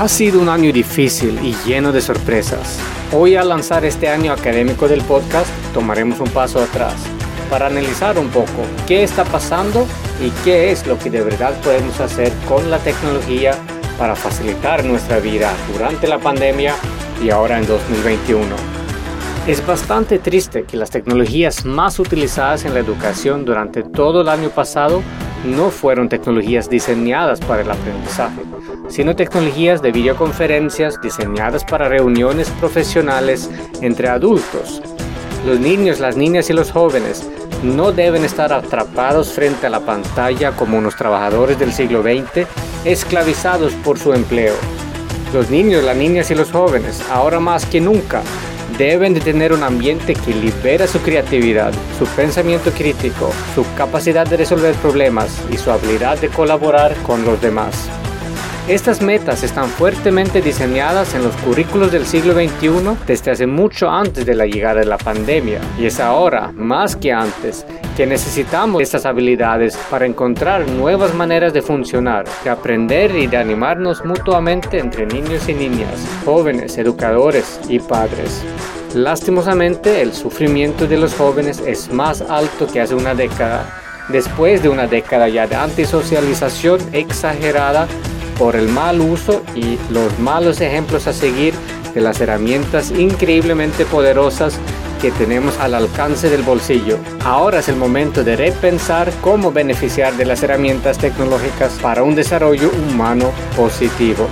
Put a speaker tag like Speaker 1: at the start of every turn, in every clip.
Speaker 1: Ha sido un año difícil y lleno de sorpresas. Hoy al lanzar este año académico del podcast tomaremos un paso atrás para analizar un poco qué está pasando y qué es lo que de verdad podemos hacer con la tecnología para facilitar nuestra vida durante la pandemia y ahora en 2021. Es bastante triste que las tecnologías más utilizadas en la educación durante todo el año pasado no fueron tecnologías diseñadas para el aprendizaje, sino tecnologías de videoconferencias diseñadas para reuniones profesionales entre adultos. Los niños, las niñas y los jóvenes no deben estar atrapados frente a la pantalla como unos trabajadores del siglo XX esclavizados por su empleo. Los niños, las niñas y los jóvenes, ahora más que nunca, deben de tener un ambiente que libera su creatividad, su pensamiento crítico, su capacidad de resolver problemas y su habilidad de colaborar con los demás. Estas metas están fuertemente diseñadas en los currículos del siglo XXI desde hace mucho antes de la llegada de la pandemia y es ahora, más que antes, que necesitamos estas habilidades para encontrar nuevas maneras de funcionar, de aprender y de animarnos mutuamente entre niños y niñas, jóvenes, educadores y padres. Lastimosamente, el sufrimiento de los jóvenes es más alto que hace una década, después de una década ya de antisocialización exagerada por el mal uso y los malos ejemplos a seguir de las herramientas increíblemente poderosas que tenemos al alcance del bolsillo. Ahora es el momento de repensar cómo beneficiar de las herramientas tecnológicas para un desarrollo humano positivo.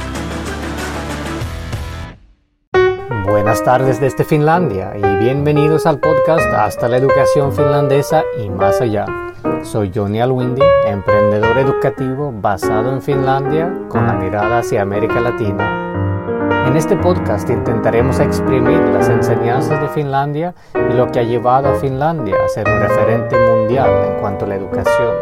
Speaker 1: Buenas tardes desde Finlandia y bienvenidos al podcast Hasta la educación finlandesa y más allá. Soy Johnny Alwindi, emprendedor educativo basado en Finlandia con la mirada hacia América Latina. En este podcast intentaremos exprimir las enseñanzas de Finlandia y lo que ha llevado a Finlandia a ser un referente mundial en cuanto a la educación.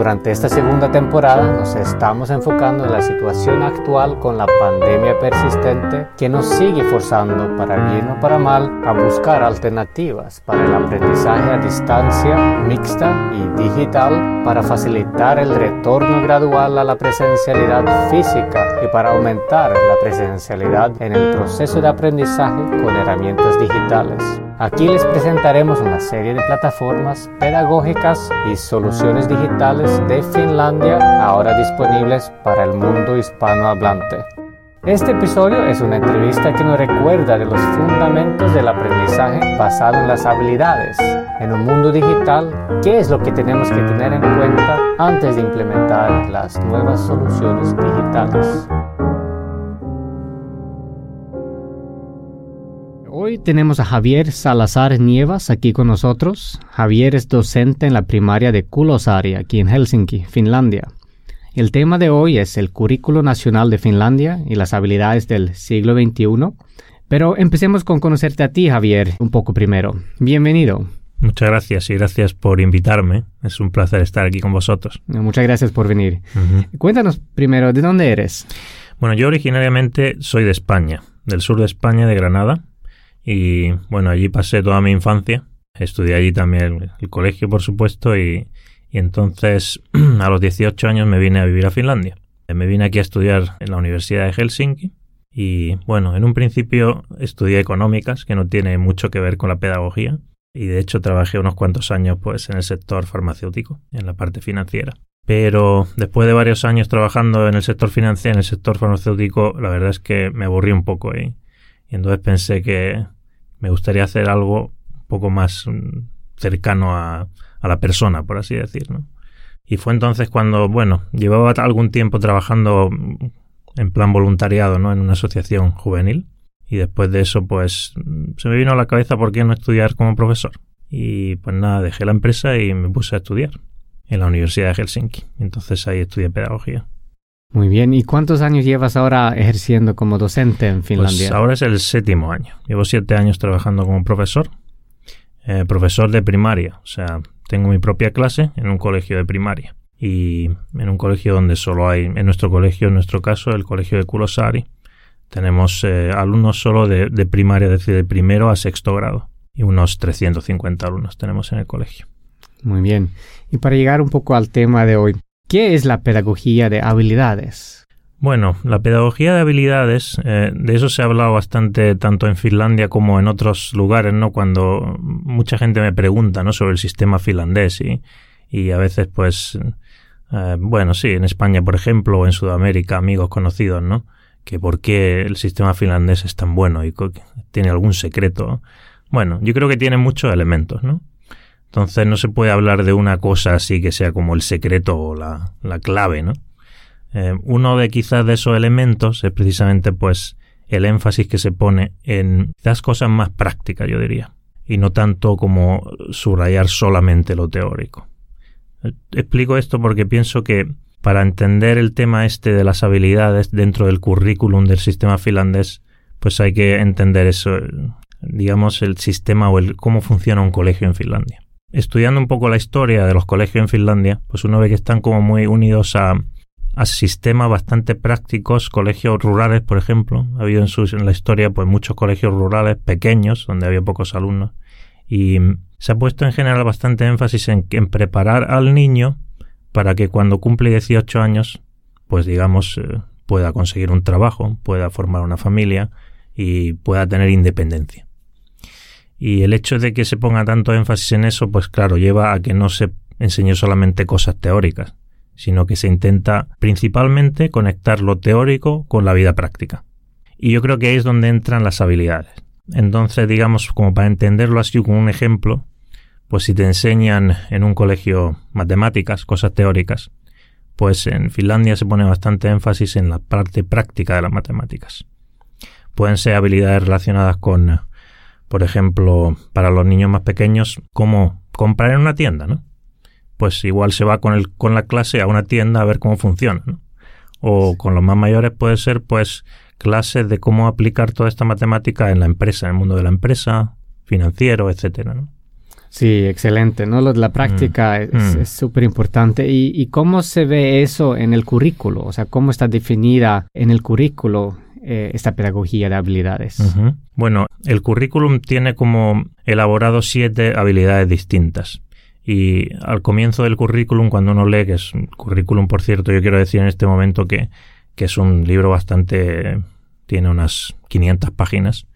Speaker 1: Durante esta segunda temporada nos estamos enfocando en la situación actual con la pandemia persistente que nos sigue forzando, para bien o para mal, a buscar alternativas para el aprendizaje a distancia, mixta y digital para facilitar el retorno gradual a la presencialidad física y para aumentar la presencialidad en el proceso de aprendizaje con herramientas digitales. Aquí les presentaremos una serie de plataformas pedagógicas y soluciones digitales de Finlandia ahora disponibles para el mundo hispanohablante. Este episodio es una entrevista que nos recuerda de los fundamentos del aprendizaje basado en las habilidades. En un mundo digital, ¿qué es lo que tenemos que tener en cuenta antes de implementar las nuevas soluciones digitales? Hoy tenemos a Javier Salazar Nievas aquí con nosotros. Javier es docente en la primaria de Kulosari, aquí en Helsinki, Finlandia. El tema de hoy es el Currículo Nacional de Finlandia y las habilidades del siglo XXI. Pero empecemos con conocerte a ti, Javier, un poco primero. Bienvenido.
Speaker 2: Muchas gracias y gracias por invitarme. Es un placer estar aquí con vosotros.
Speaker 1: Muchas gracias por venir. Cuéntanos primero, ¿de dónde eres?
Speaker 2: Bueno, yo originariamente soy de España, del sur de España, de Granada. Y bueno, allí pasé toda mi infancia. Estudié allí también el, colegio, por supuesto, y, entonces a los 18 años me vine a vivir a Finlandia. Me vine aquí a estudiar en la Universidad de Helsinki y bueno, en un principio estudié económicas, que no tiene mucho que ver con la pedagogía, y de hecho trabajé unos cuantos años pues en el sector farmacéutico, en la parte financiera. Pero después de varios años trabajando en el sector financiero, en el sector farmacéutico, la verdad es que me aburrí un poco y y entonces pensé que me gustaría hacer algo un poco más mm, cercano a, la persona, por así decirlo. Y fue entonces cuando, bueno, llevaba algún tiempo trabajando mm, en plan voluntariado, ¿no? En una asociación juvenil. Y después de eso, pues, mm, se me vino a la cabeza por qué no estudiar como profesor. Y pues nada, dejé la empresa y me puse a estudiar en la Universidad de Helsinki. Entonces ahí estudié pedagogía.
Speaker 1: Muy bien, ¿y cuántos años llevas ahora ejerciendo como docente en Finlandia?
Speaker 2: Pues ahora es el séptimo año. Llevo siete años trabajando como profesor, eh, profesor de primaria. O sea, tengo mi propia clase en un colegio de primaria. Y en un colegio donde solo hay, en nuestro colegio, en nuestro caso, el colegio de Kulosari, tenemos eh, alumnos solo de, de primaria, es decir, de primero a sexto grado. Y unos 350 alumnos tenemos en el colegio.
Speaker 1: Muy bien. Y para llegar un poco al tema de hoy, ¿Qué es la pedagogía de habilidades?
Speaker 2: Bueno, la pedagogía de habilidades, eh, de eso se ha hablado bastante tanto en Finlandia como en otros lugares, ¿no? Cuando mucha gente me pregunta, ¿no? Sobre el sistema finlandés y, y a veces, pues, eh, bueno, sí, en España, por ejemplo, o en Sudamérica, amigos conocidos, ¿no? Que por qué el sistema finlandés es tan bueno y tiene algún secreto. Bueno, yo creo que tiene muchos elementos, ¿no? Entonces no se puede hablar de una cosa así que sea como el secreto o la, la clave, ¿no? Eh, uno de quizás de esos elementos es precisamente pues el énfasis que se pone en las cosas más prácticas, yo diría, y no tanto como subrayar solamente lo teórico. Explico esto porque pienso que para entender el tema este de las habilidades dentro del currículum del sistema finlandés, pues hay que entender eso, digamos, el sistema o el cómo funciona un colegio en Finlandia. Estudiando un poco la historia de los colegios en Finlandia, pues uno ve que están como muy unidos a a sistemas bastante prácticos, colegios rurales, por ejemplo. Ha habido en, sus, en la historia pues muchos colegios rurales pequeños, donde había pocos alumnos. Y se ha puesto en general bastante énfasis en, en preparar al niño para que cuando cumple 18 años, pues digamos, eh, pueda conseguir un trabajo, pueda formar una familia y pueda tener independencia. Y el hecho de que se ponga tanto énfasis en eso, pues claro, lleva a que no se enseñe solamente cosas teóricas, sino que se intenta principalmente conectar lo teórico con la vida práctica. Y yo creo que ahí es donde entran las habilidades. Entonces, digamos, como para entenderlo así con un ejemplo, pues si te enseñan en un colegio matemáticas, cosas teóricas, pues en Finlandia se pone bastante énfasis en la parte práctica de las matemáticas. Pueden ser habilidades relacionadas con, por ejemplo, para los niños más pequeños, cómo comprar en una tienda, ¿no? pues igual se va con, el, con la clase a una tienda a ver cómo funciona. O con los más mayores puede ser pues clases de cómo aplicar toda esta matemática en la empresa, en el mundo de la empresa, financiero, etcétera. ¿no?
Speaker 1: Sí, excelente, ¿no? Lo de la práctica mm. es súper importante. ¿Y, cómo se ve eso en el currículo? O sea, ¿cómo está definida en el currículo eh, esta pedagogía de habilidades?
Speaker 2: Bueno, el currículum tiene como elaborado siete habilidades distintas. Y al comienzo del currículum, cuando uno lee, que es un currículum, por cierto, yo quiero decir en este momento que, que es un libro bastante, tiene unas 500 páginas,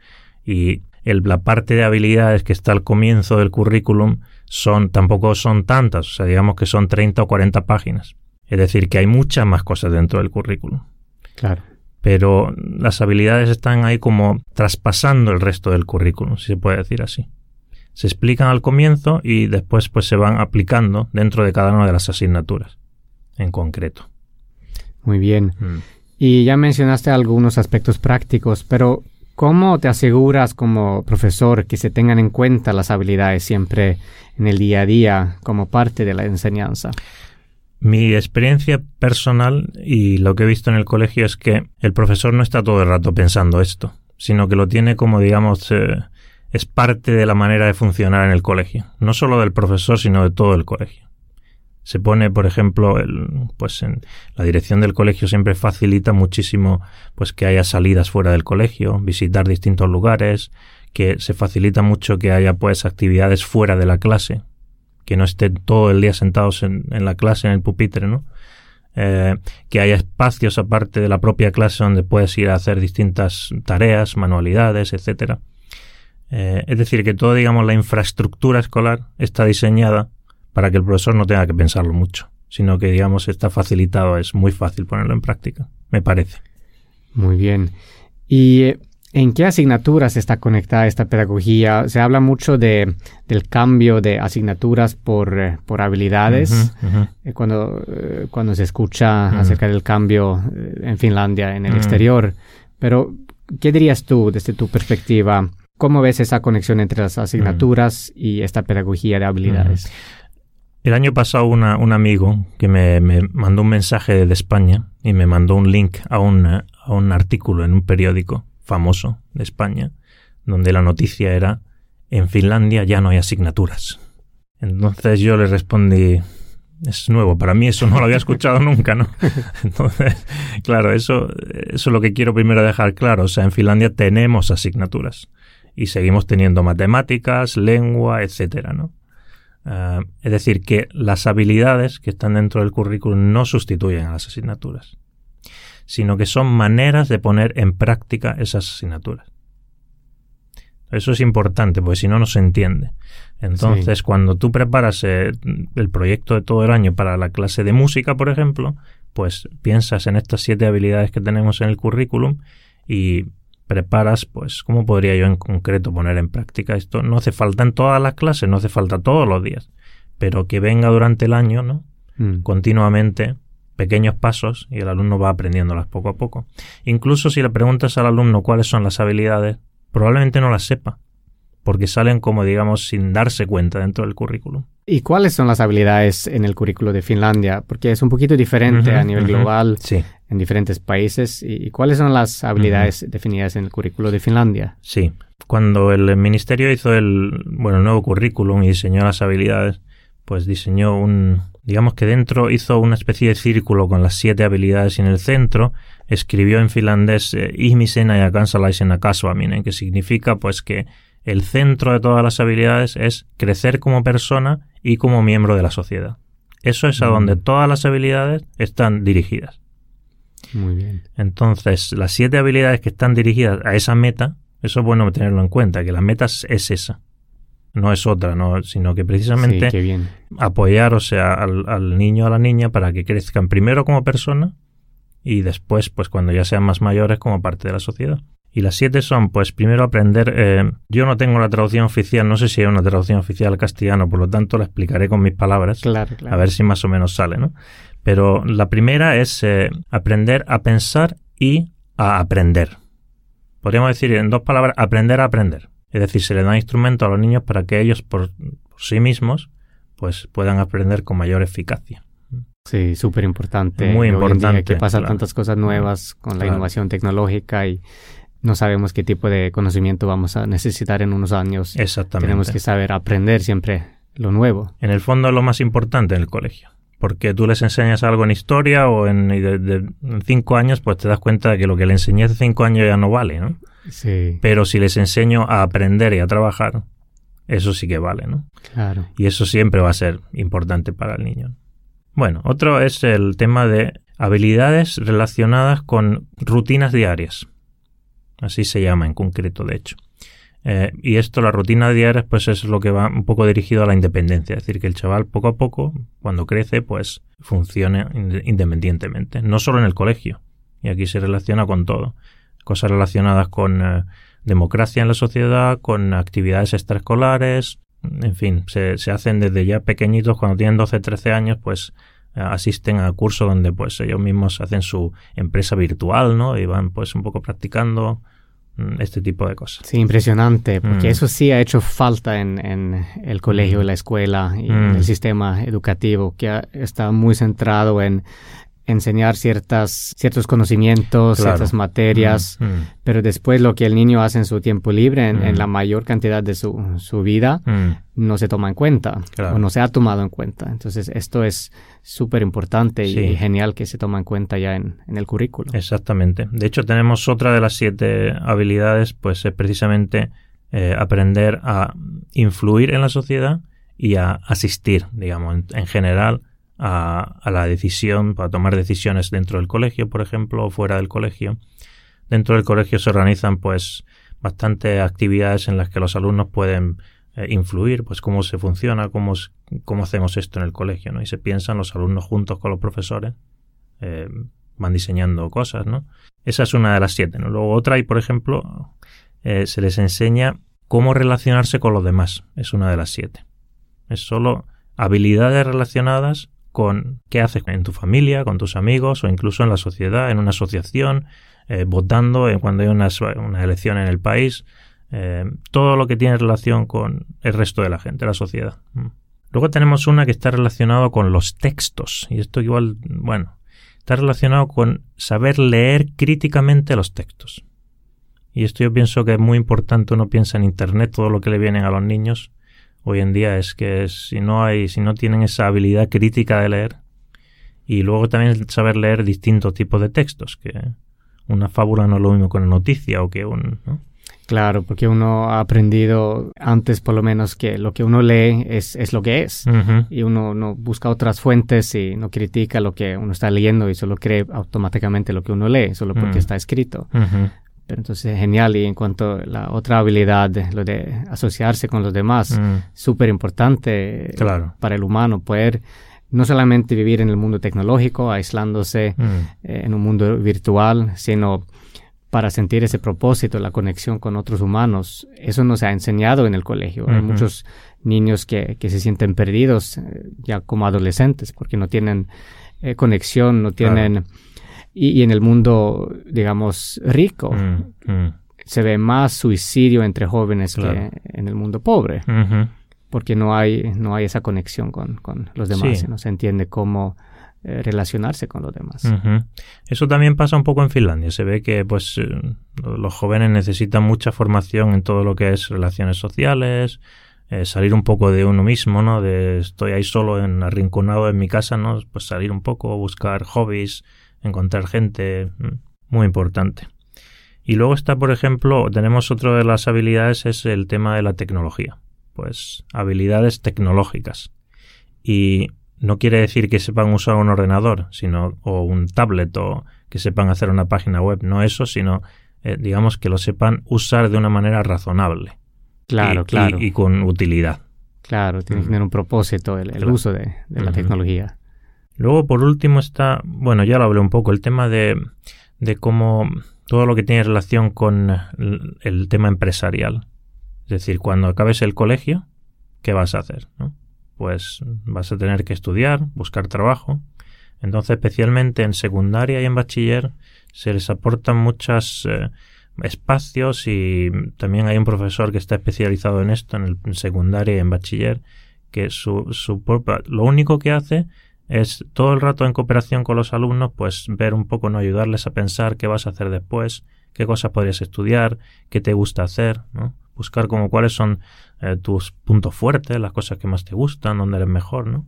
Speaker 2: y el, la parte de habilidades que está al comienzo del currículum son, tampoco son tantas, o sea, digamos que son 30 o 40 páginas. Es decir, que hay muchas más cosas dentro del currículum.
Speaker 1: Claro.
Speaker 2: Pero las habilidades están ahí como traspasando el resto del currículum, si se puede decir así se explican al comienzo y después pues se van aplicando dentro de cada una de las asignaturas en concreto.
Speaker 1: Muy bien. Mm. Y ya mencionaste algunos aspectos prácticos, pero ¿cómo te aseguras como profesor que se tengan en cuenta las habilidades siempre en el día a día como parte de la enseñanza?
Speaker 2: Mi experiencia personal y lo que he visto en el colegio es que el profesor no está todo el rato pensando esto, sino que lo tiene como digamos eh, es parte de la manera de funcionar en el colegio, no solo del profesor, sino de todo el colegio. Se pone, por ejemplo, el, pues en la dirección del colegio siempre facilita muchísimo pues que haya salidas fuera del colegio, visitar distintos lugares, que se facilita mucho que haya pues actividades fuera de la clase, que no estén todo el día sentados en, la clase, en el pupitre, ¿no? Eh, que haya espacios aparte de la propia clase donde puedes ir a hacer distintas tareas, manualidades, etcétera. Eh, es decir, que toda, digamos, la infraestructura escolar está diseñada para que el profesor no tenga que pensarlo mucho, sino que, digamos, está facilitado, es muy fácil ponerlo en práctica, me parece.
Speaker 1: Muy bien. ¿Y eh, en qué asignaturas está conectada esta pedagogía? Se habla mucho de, del cambio de asignaturas por, eh, por habilidades, cuando, cuando se escucha acerca del cambio en Finlandia, en el exterior. Pero, ¿qué dirías tú desde tu perspectiva? ¿Cómo ves esa conexión entre las asignaturas y esta pedagogía de habilidades?
Speaker 2: El año pasado un amigo que me, mandó un mensaje de España y me mandó un link a un, a un artículo en un periódico famoso de España, donde la noticia era en Finlandia ya no hay asignaturas. Entonces yo le respondí, es nuevo, para mí eso no lo había escuchado nunca, ¿no? Entonces, claro, eso, eso es lo que quiero primero dejar claro. O sea, en Finlandia tenemos asignaturas y seguimos teniendo matemáticas, lengua, etcétera, ¿no? Ah, es decir, que las habilidades que están dentro del currículum no sustituyen a las asignaturas. Sino que son maneras de poner en práctica esas asignaturas. Eso es importante, porque si no, no se entiende. Entonces, cuando tú preparas eh, el proyecto de todo el año para la clase de música, por ejemplo, pues piensas en estas siete habilidades que tenemos en el currículum y preparas, pues, ¿cómo podría yo en concreto poner en práctica esto? No hace falta en todas las clases, no hace falta todos los días, pero que venga durante el año, ¿no? Mm. Continuamente, pequeños pasos y el alumno va aprendiéndolas poco a poco. Incluso si le preguntas al alumno cuáles son las habilidades, probablemente no las sepa, porque salen como digamos sin darse cuenta dentro del currículum.
Speaker 1: ¿Y cuáles son las habilidades en el currículo de Finlandia? Porque es un poquito diferente a nivel global en diferentes países. ¿Y cuáles son las habilidades definidas en el currículo de Finlandia?
Speaker 2: Sí, cuando el ministerio hizo el, bueno, el nuevo currículum y diseñó las habilidades, pues diseñó un, digamos que dentro hizo una especie de círculo con las siete habilidades y en el centro escribió en finlandés eh, ihmisen ja kansalaisena kasvaminen, que significa pues que el centro de todas las habilidades es crecer como persona y como miembro de la sociedad. Eso es a donde todas las habilidades están dirigidas.
Speaker 1: Muy bien.
Speaker 2: Entonces, las siete habilidades que están dirigidas a esa meta, eso es bueno tenerlo en cuenta, que la meta es esa. No es otra, no, sino que precisamente apoyar o sea, al, al niño o a la niña para que crezcan primero como persona y después, pues cuando ya sean más mayores, como parte de la sociedad. Y las siete son, pues primero aprender, eh, yo no tengo la traducción oficial, no sé si hay una traducción oficial al castellano, por lo tanto la explicaré con mis palabras,
Speaker 1: claro,
Speaker 2: a ver si más o menos sale, ¿no? Pero la primera es eh, aprender a pensar y a aprender. Podríamos decir en dos palabras, aprender a aprender. Es decir, se le da instrumento a los niños para que ellos por, sí mismos pues puedan aprender con mayor eficacia.
Speaker 1: Sí, súper importante.
Speaker 2: Muy importante.
Speaker 1: que pasan tantas cosas nuevas con la innovación tecnológica y no sabemos qué tipo de conocimiento vamos a necesitar en unos años.
Speaker 2: Exactamente.
Speaker 1: Tenemos que saber aprender siempre lo nuevo.
Speaker 2: En el fondo es lo más importante en el colegio. Porque tú les enseñas algo en historia o en, cinco años, pues te das cuenta de que lo que le enseñé hace cinco años ya no vale, ¿no?
Speaker 1: Sí.
Speaker 2: Pero si les enseño a aprender y a trabajar, eso sí que vale, ¿no?
Speaker 1: Claro.
Speaker 2: Y eso siempre va a ser importante para el niño. Bueno, otro es el tema de habilidades relacionadas con rutinas diarias. Así se llama en concreto, de hecho. Eh, y esto, la rutina diaria, pues es lo que va un poco dirigido a la independencia. Es decir, que el chaval poco a poco, cuando crece, pues funcione independientemente. No solo en el colegio. Y aquí se relaciona con todo. Cosas relacionadas con eh, democracia en la sociedad, con actividades extraescolares. En fin, se, se hacen desde ya pequeñitos, cuando tienen 12, 13 años, pues asisten a cursos donde pues ellos mismos hacen su empresa virtual, ¿no? Y van pues un poco practicando este tipo de cosas.
Speaker 1: Sí, impresionante, porque mm. eso sí ha hecho falta en, en el colegio, en la escuela y en el mm. sistema educativo, que está muy centrado en enseñar ciertas, ciertos conocimientos, ciertas materias, mm, mm. pero después lo que el niño hace en su tiempo libre, en, la mm. mayor cantidad de su, su vida, no se toma en cuenta o no se ha tomado en cuenta. Entonces esto es súper importante y genial que se toma en cuenta ya en, en, el currículo.
Speaker 2: Exactamente. De hecho tenemos otra de las siete habilidades, pues es precisamente eh, aprender a influir en la sociedad y a asistir, digamos, en general a, la decisión, para tomar decisiones dentro del colegio, por ejemplo, o fuera del colegio. Dentro del colegio se organizan pues bastantes actividades en las que los alumnos pueden eh, influir, pues cómo se funciona, cómo, cómo hacemos esto en el colegio, ¿no? Y se piensan los alumnos juntos con los profesores, eh, van diseñando cosas, ¿no? Esa es una de las siete, ¿no? Luego otra, y por ejemplo, eh, se les enseña cómo relacionarse con los demás, es una de las siete. Es solo habilidades relacionadas con qué haces en tu familia, con tus amigos o incluso en la sociedad, en una asociación, eh, votando cuando hay una, una, elección en el país, eh, todo lo que tiene relación con el resto de la gente, la sociedad. Mm. Luego tenemos una que está relacionado con los textos y esto igual, bueno, está relacionado con saber leer críticamente los textos. Y esto yo pienso que es muy importante, uno piensa en Internet, todo lo que le vienen a los niños, hoy en día es que si no hay, si no tienen esa habilidad crítica de leer, y luego también saber leer distintos tipos de textos, que una fábula no es lo mismo que una noticia o que un...
Speaker 1: Claro, porque uno ha aprendido antes por lo menos que lo que uno lee es, es lo que es. Y uno no busca otras fuentes y no critica lo que uno está leyendo y solo cree automáticamente lo que uno lee, solo porque está escrito. Pero entonces genial. Y en cuanto a la otra habilidad, lo de asociarse con los demás, súper importante
Speaker 2: claro.
Speaker 1: para el humano, poder no solamente vivir en el mundo tecnológico, aislándose eh, en un mundo virtual, sino para sentir ese propósito, la conexión con otros humanos. Eso no se ha enseñado en el colegio. Hay muchos niños que, que, se sienten perdidos eh, ya como adolescentes porque no tienen eh, conexión, no tienen... Y, en el mundo, digamos, rico, mm, mm. se ve más suicidio entre jóvenes que en el mundo pobre. Porque no hay, no hay esa conexión con, con los demás, no se entiende cómo eh, relacionarse con los demás.
Speaker 2: Eso también pasa un poco en Finlandia. Se ve que pues eh, los jóvenes necesitan mucha formación en todo lo que es relaciones sociales, eh, salir un poco de uno mismo, ¿no? De estoy ahí solo en arrinconado en mi casa, ¿no? Pues salir un poco, buscar hobbies, encontrar gente, mm, muy importante. Y luego está, por ejemplo, tenemos otra de las habilidades es el tema de la tecnología. Pues habilidades tecnológicas. Y no quiere decir que sepan usar un ordenador, sino o un tablet o que sepan hacer una página web, no eso, sino eh, digamos que lo sepan usar de una manera razonable.
Speaker 1: Claro, claro.
Speaker 2: Y, con utilidad.
Speaker 1: Claro, tiene que tener un propósito el, uso de, la tecnología.
Speaker 2: Luego, por último, está, bueno, ya lo hablé un poco, el tema de, de cómo todo lo que tiene relación con el, tema empresarial. Es decir, cuando acabes el colegio, ¿qué vas a hacer? ¿no? pues vas a tener que estudiar, buscar trabajo. Entonces, especialmente en secundaria y en bachiller, se les aportan muchos eh, espacios y también hay un profesor que está especializado en esto, en, el, secundaria y en bachiller, que su, su lo único que hace es todo el rato en cooperación con los alumnos, pues ver un poco, no ayudarles a pensar qué vas a hacer después, qué cosas podrías estudiar, qué te gusta hacer, ¿no? buscar como cuáles son eh, tus puntos fuertes, las cosas que más te gustan, dónde eres mejor, ¿no?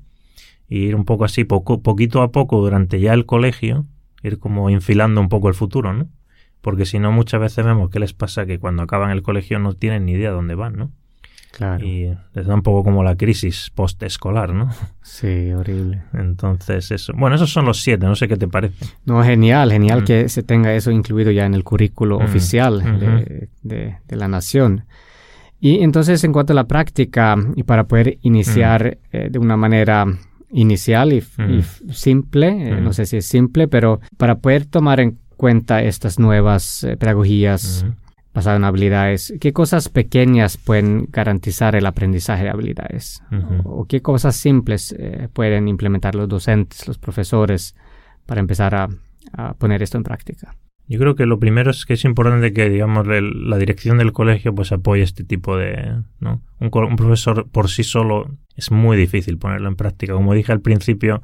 Speaker 2: Y ir un poco así, poco, poquito a poco, durante ya el colegio, ir como infilando un poco el futuro, ¿no? Porque si no, muchas veces vemos que les pasa que cuando acaban el colegio no tienen ni idea de dónde van, ¿no?
Speaker 1: Claro.
Speaker 2: Y les da un poco como la crisis postescolar, ¿no?
Speaker 1: Sí, horrible.
Speaker 2: Entonces, eso. Bueno, esos son los siete, no sé qué te parece.
Speaker 1: No, genial, genial mm. que se tenga eso incluido ya en el currículo mm. oficial de, la nación. Y entonces, en cuanto a la práctica, y para poder iniciar mm. eh, de una manera inicial y, simple, eh, no sé si es simple, pero para poder tomar en cuenta estas nuevas eh, pedagogías, basado en habilidades, ¿qué cosas pequeñas pueden garantizar el aprendizaje de habilidades? o, qué cosas simples eh, pueden implementar los docentes, los profesores, para empezar a, poner esto en práctica?
Speaker 2: Yo creo que lo primero es que es importante que, digamos, la dirección del colegio pues apoye este tipo de... ¿no? Un, un, profesor por sí solo es muy difícil ponerlo en práctica. Como dije al principio,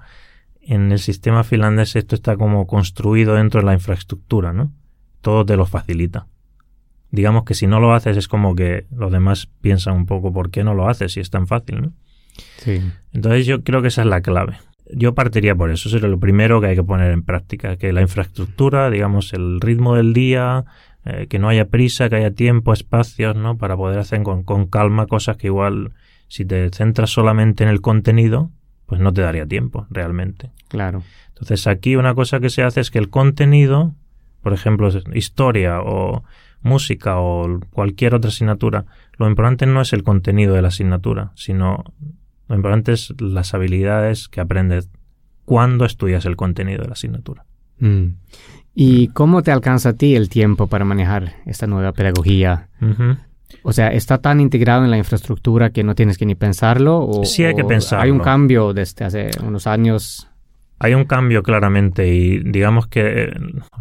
Speaker 2: en el sistema finlandés esto está como construido dentro de la infraestructura, ¿no? Todo te lo facilita digamos que si no lo haces es como que los demás piensan un poco por qué no lo haces si es tan fácil, ¿no?
Speaker 1: Sí.
Speaker 2: Entonces yo creo que esa es la clave. Yo partiría por eso, sería lo primero que hay que poner en práctica, que la infraestructura, digamos, el ritmo del día, eh, que no haya prisa, que haya tiempo, espacios, ¿no? Para poder hacer con, con calma cosas que igual si te centras solamente en el contenido, pues no te daría tiempo realmente.
Speaker 1: Claro.
Speaker 2: Entonces aquí una cosa que se hace es que el contenido, por ejemplo, historia o música o cualquier otra asignatura, lo importante no es el contenido de la asignatura, sino lo importante es las habilidades que aprendes cuando estudias el contenido de la asignatura.
Speaker 1: Mm. ¿Y cómo te alcanza a ti el tiempo para manejar esta nueva pedagogía? O sea, ¿está tan integrado en la infraestructura que no tienes que ni pensarlo? O,
Speaker 2: sí hay que pensarlo.
Speaker 1: ¿Hay un cambio desde hace unos años?
Speaker 2: Hay un cambio claramente y digamos que eh,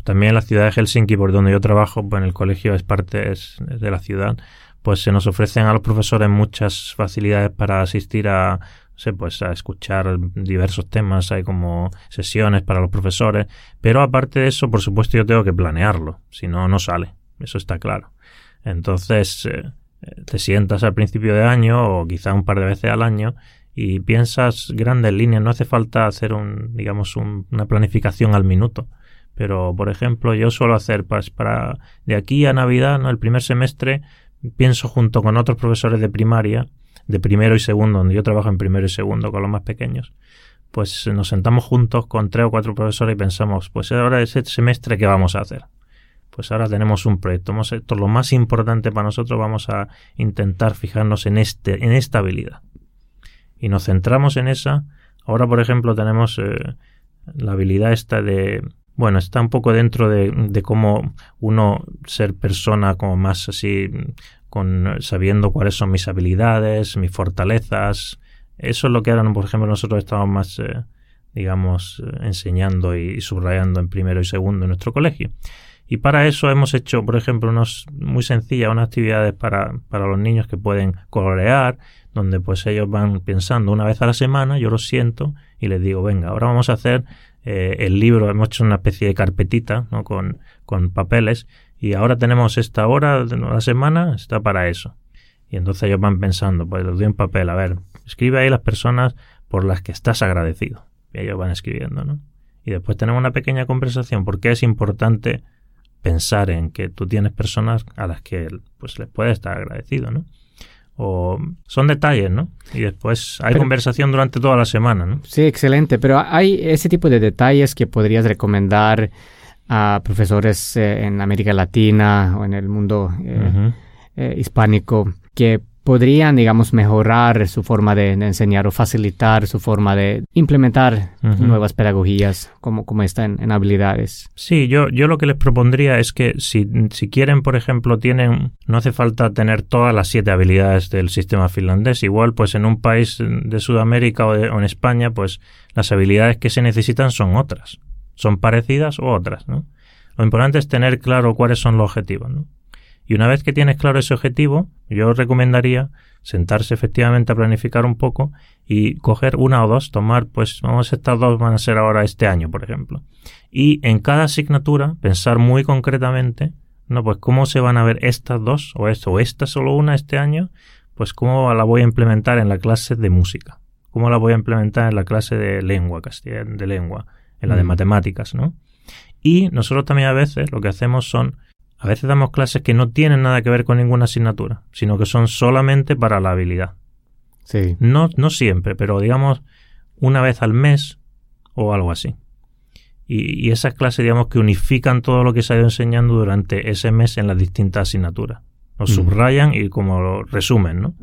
Speaker 2: también en la ciudad de Helsinki, por donde yo trabajo, pues en el colegio es parte de la ciudad, pues se nos ofrecen a los profesores muchas facilidades para asistir a, sé, pues a escuchar diversos temas, hay como sesiones para los profesores, pero aparte de eso, por supuesto, yo tengo que planearlo, si no, no sale, eso está claro. Entonces, eh, te sientas al principio de año o quizá un par de veces al año y piensas grandes líneas, no hace falta hacer un, digamos, una planificación al minuto, Pero, por ejemplo, yo suelo hacer pues, para de aquí a Navidad, ¿no? el primer semestre, pienso junto con otros profesores de primaria, de primero y segundo, donde yo trabajo en primero y segundo con los más pequeños, pues nos sentamos juntos con tres o cuatro profesores y pensamos, pues ahora ese semestre, ¿qué vamos a hacer? Pues ahora tenemos un proyecto. Esto lo más importante para nosotros, vamos a intentar fijarnos en, este, en esta habilidad. Y nos centramos en esa. Ahora, por ejemplo, tenemos eh, la habilidad esta de bueno, está un poco dentro de, de cómo uno ser persona como más así, con sabiendo cuáles son mis habilidades, mis fortalezas. Eso es lo que ahora, por ejemplo, nosotros estamos más, eh, digamos, eh, enseñando y, subrayando en primero y segundo en nuestro colegio. Y para eso hemos hecho, por ejemplo, unos muy sencillas, unas actividades para, para los niños que pueden colorear, donde pues ellos van pensando una vez a la semana, yo lo siento y les digo, venga, ahora vamos a hacer eh, el libro, hemos hecho una especie de carpetita ¿no? con, con papeles y ahora tenemos esta hora de la semana, está para eso. Y entonces ellos van pensando, pues les doy un papel, a ver, escribe ahí las personas por las que estás agradecido. Y ellos van escribiendo, ¿no? Y después tenemos una pequeña conversación, porque es importante pensar en que tú tienes personas a las que pues les puedes estar agradecido, ¿no? O son detalles, ¿no? Y después hay conversación durante toda la semana, ¿no?
Speaker 1: Sí, excelente, pero hay ese tipo de detalles que podrías recomendar a profesores eh, en América Latina o en el mundo eh, eh, hispánico que podrían, digamos, mejorar su forma de, enseñar o facilitar su forma de implementar nuevas pedagogías como, como están en, habilidades.
Speaker 2: Sí, yo, yo lo que les propondría es que si, si quieren, por ejemplo, tienen, no hace falta tener todas las siete habilidades del sistema finlandés. Igual, pues en un país de Sudamérica o, o en España, pues las habilidades que se necesitan son otras. Son parecidas o otras, ¿no? Lo importante es tener claro cuáles son los objetivos, ¿no? Y una vez que tienes claro ese objetivo, yo recomendaría sentarse efectivamente a planificar un poco y coger una o dos, tomar, pues vamos, estas dos van a ser ahora este año, por ejemplo. Y en cada asignatura pensar muy concretamente, no, pues cómo se van a ver estas dos o esto, o esta solo una este año, pues cómo la voy a implementar en la clase de música, cómo la voy a implementar en la clase de lengua, de lengua, en la de mm. matemáticas, ¿no? Y nosotros también a veces lo que hacemos son a veces damos clases que no tienen nada que ver con ninguna asignatura, sino que son solamente para la habilidad.
Speaker 1: Sí.
Speaker 2: No, no siempre, pero digamos una vez al mes o algo así. Y, esas clases, digamos, que unifican todo lo que se ha ido enseñando durante ese mes en las distintas asignaturas. Lo subrayan y como lo resumen, ¿no?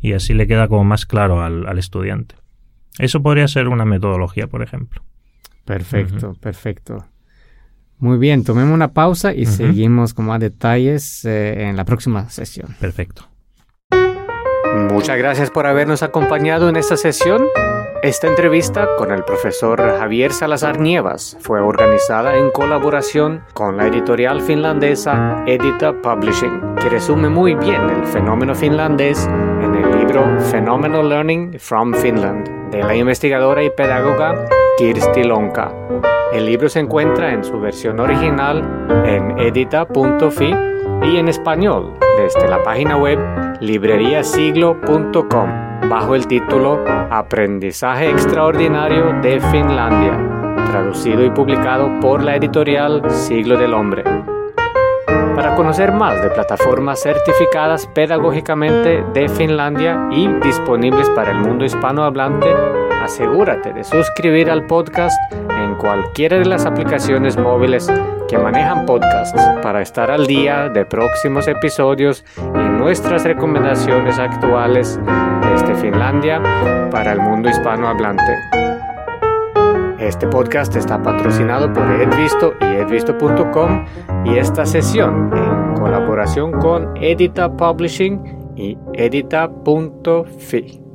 Speaker 2: Y así le queda como más claro al, estudiante. Eso podría ser una metodología, por ejemplo.
Speaker 1: Perfecto, perfecto. Muy bien, tomemos una pausa y seguimos con más detalles eh, en la próxima sesión.
Speaker 2: Perfecto.
Speaker 1: Muchas gracias por habernos acompañado en esta sesión. Esta entrevista con el profesor Javier Salazar Nievas fue organizada en colaboración con la editorial finlandesa Edita Publishing, que resume muy bien el fenómeno finlandés en el libro Phenomenal Learning from Finland de la investigadora y pedagoga Kirsti Lonka. El libro se encuentra en su versión original en edita.fi y en español desde la página web libreriasiglo.com bajo el título Aprendizaje Extraordinario de Finlandia, traducido y publicado por la editorial Siglo del Hombre. Para conocer más de plataformas certificadas pedagógicamente de Finlandia y disponibles para el mundo hispanohablante, asegúrate de suscribir al podcast en cualquiera de las aplicaciones móviles que manejan podcasts para estar al día de próximos episodios y nuestras recomendaciones actuales desde Finlandia para el mundo hispanohablante. Este podcast está patrocinado por Edvisto y edvisto.com y esta sesión en colaboración con Edita Publishing y edita.fi.